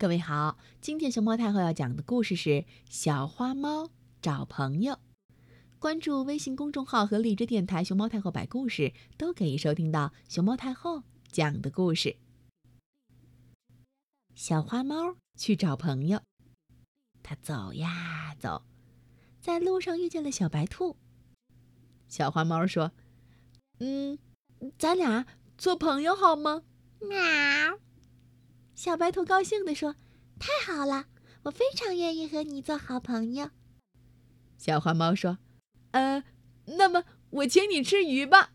各位好，今天熊猫太后要讲的故事是《小花猫找朋友》。关注微信公众号和荔枝电台“熊猫太后摆故事”，都可以收听到熊猫太后讲的故事。小花猫去找朋友，它走呀走，在路上遇见了小白兔。小花猫说：“嗯，咱俩做朋友好吗？”喵。小白兔高兴地说：“太好了，我非常愿意和你做好朋友。”小花猫说：“呃，那么我请你吃鱼吧。”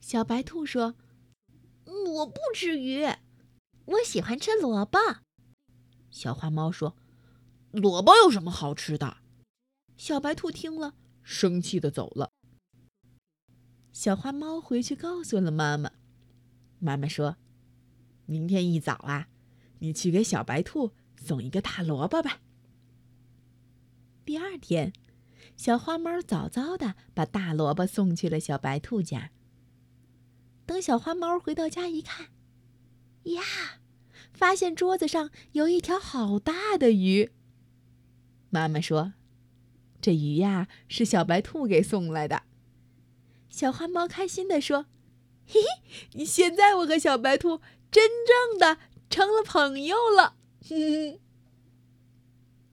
小白兔说：“我不吃鱼，我喜欢吃萝卜。”小花猫说：“萝卜有什么好吃的？”小白兔听了，生气的走了。小花猫回去告诉了妈妈。妈妈说：“明天一早啊，你去给小白兔送一个大萝卜吧。”第二天，小花猫早早的把大萝卜送去了小白兔家。等小花猫回到家一看，呀，发现桌子上有一条好大的鱼。妈妈说：“这鱼呀，是小白兔给送来的。”小花猫开心的说。嘿嘿，现在我和小白兔真正的成了朋友了。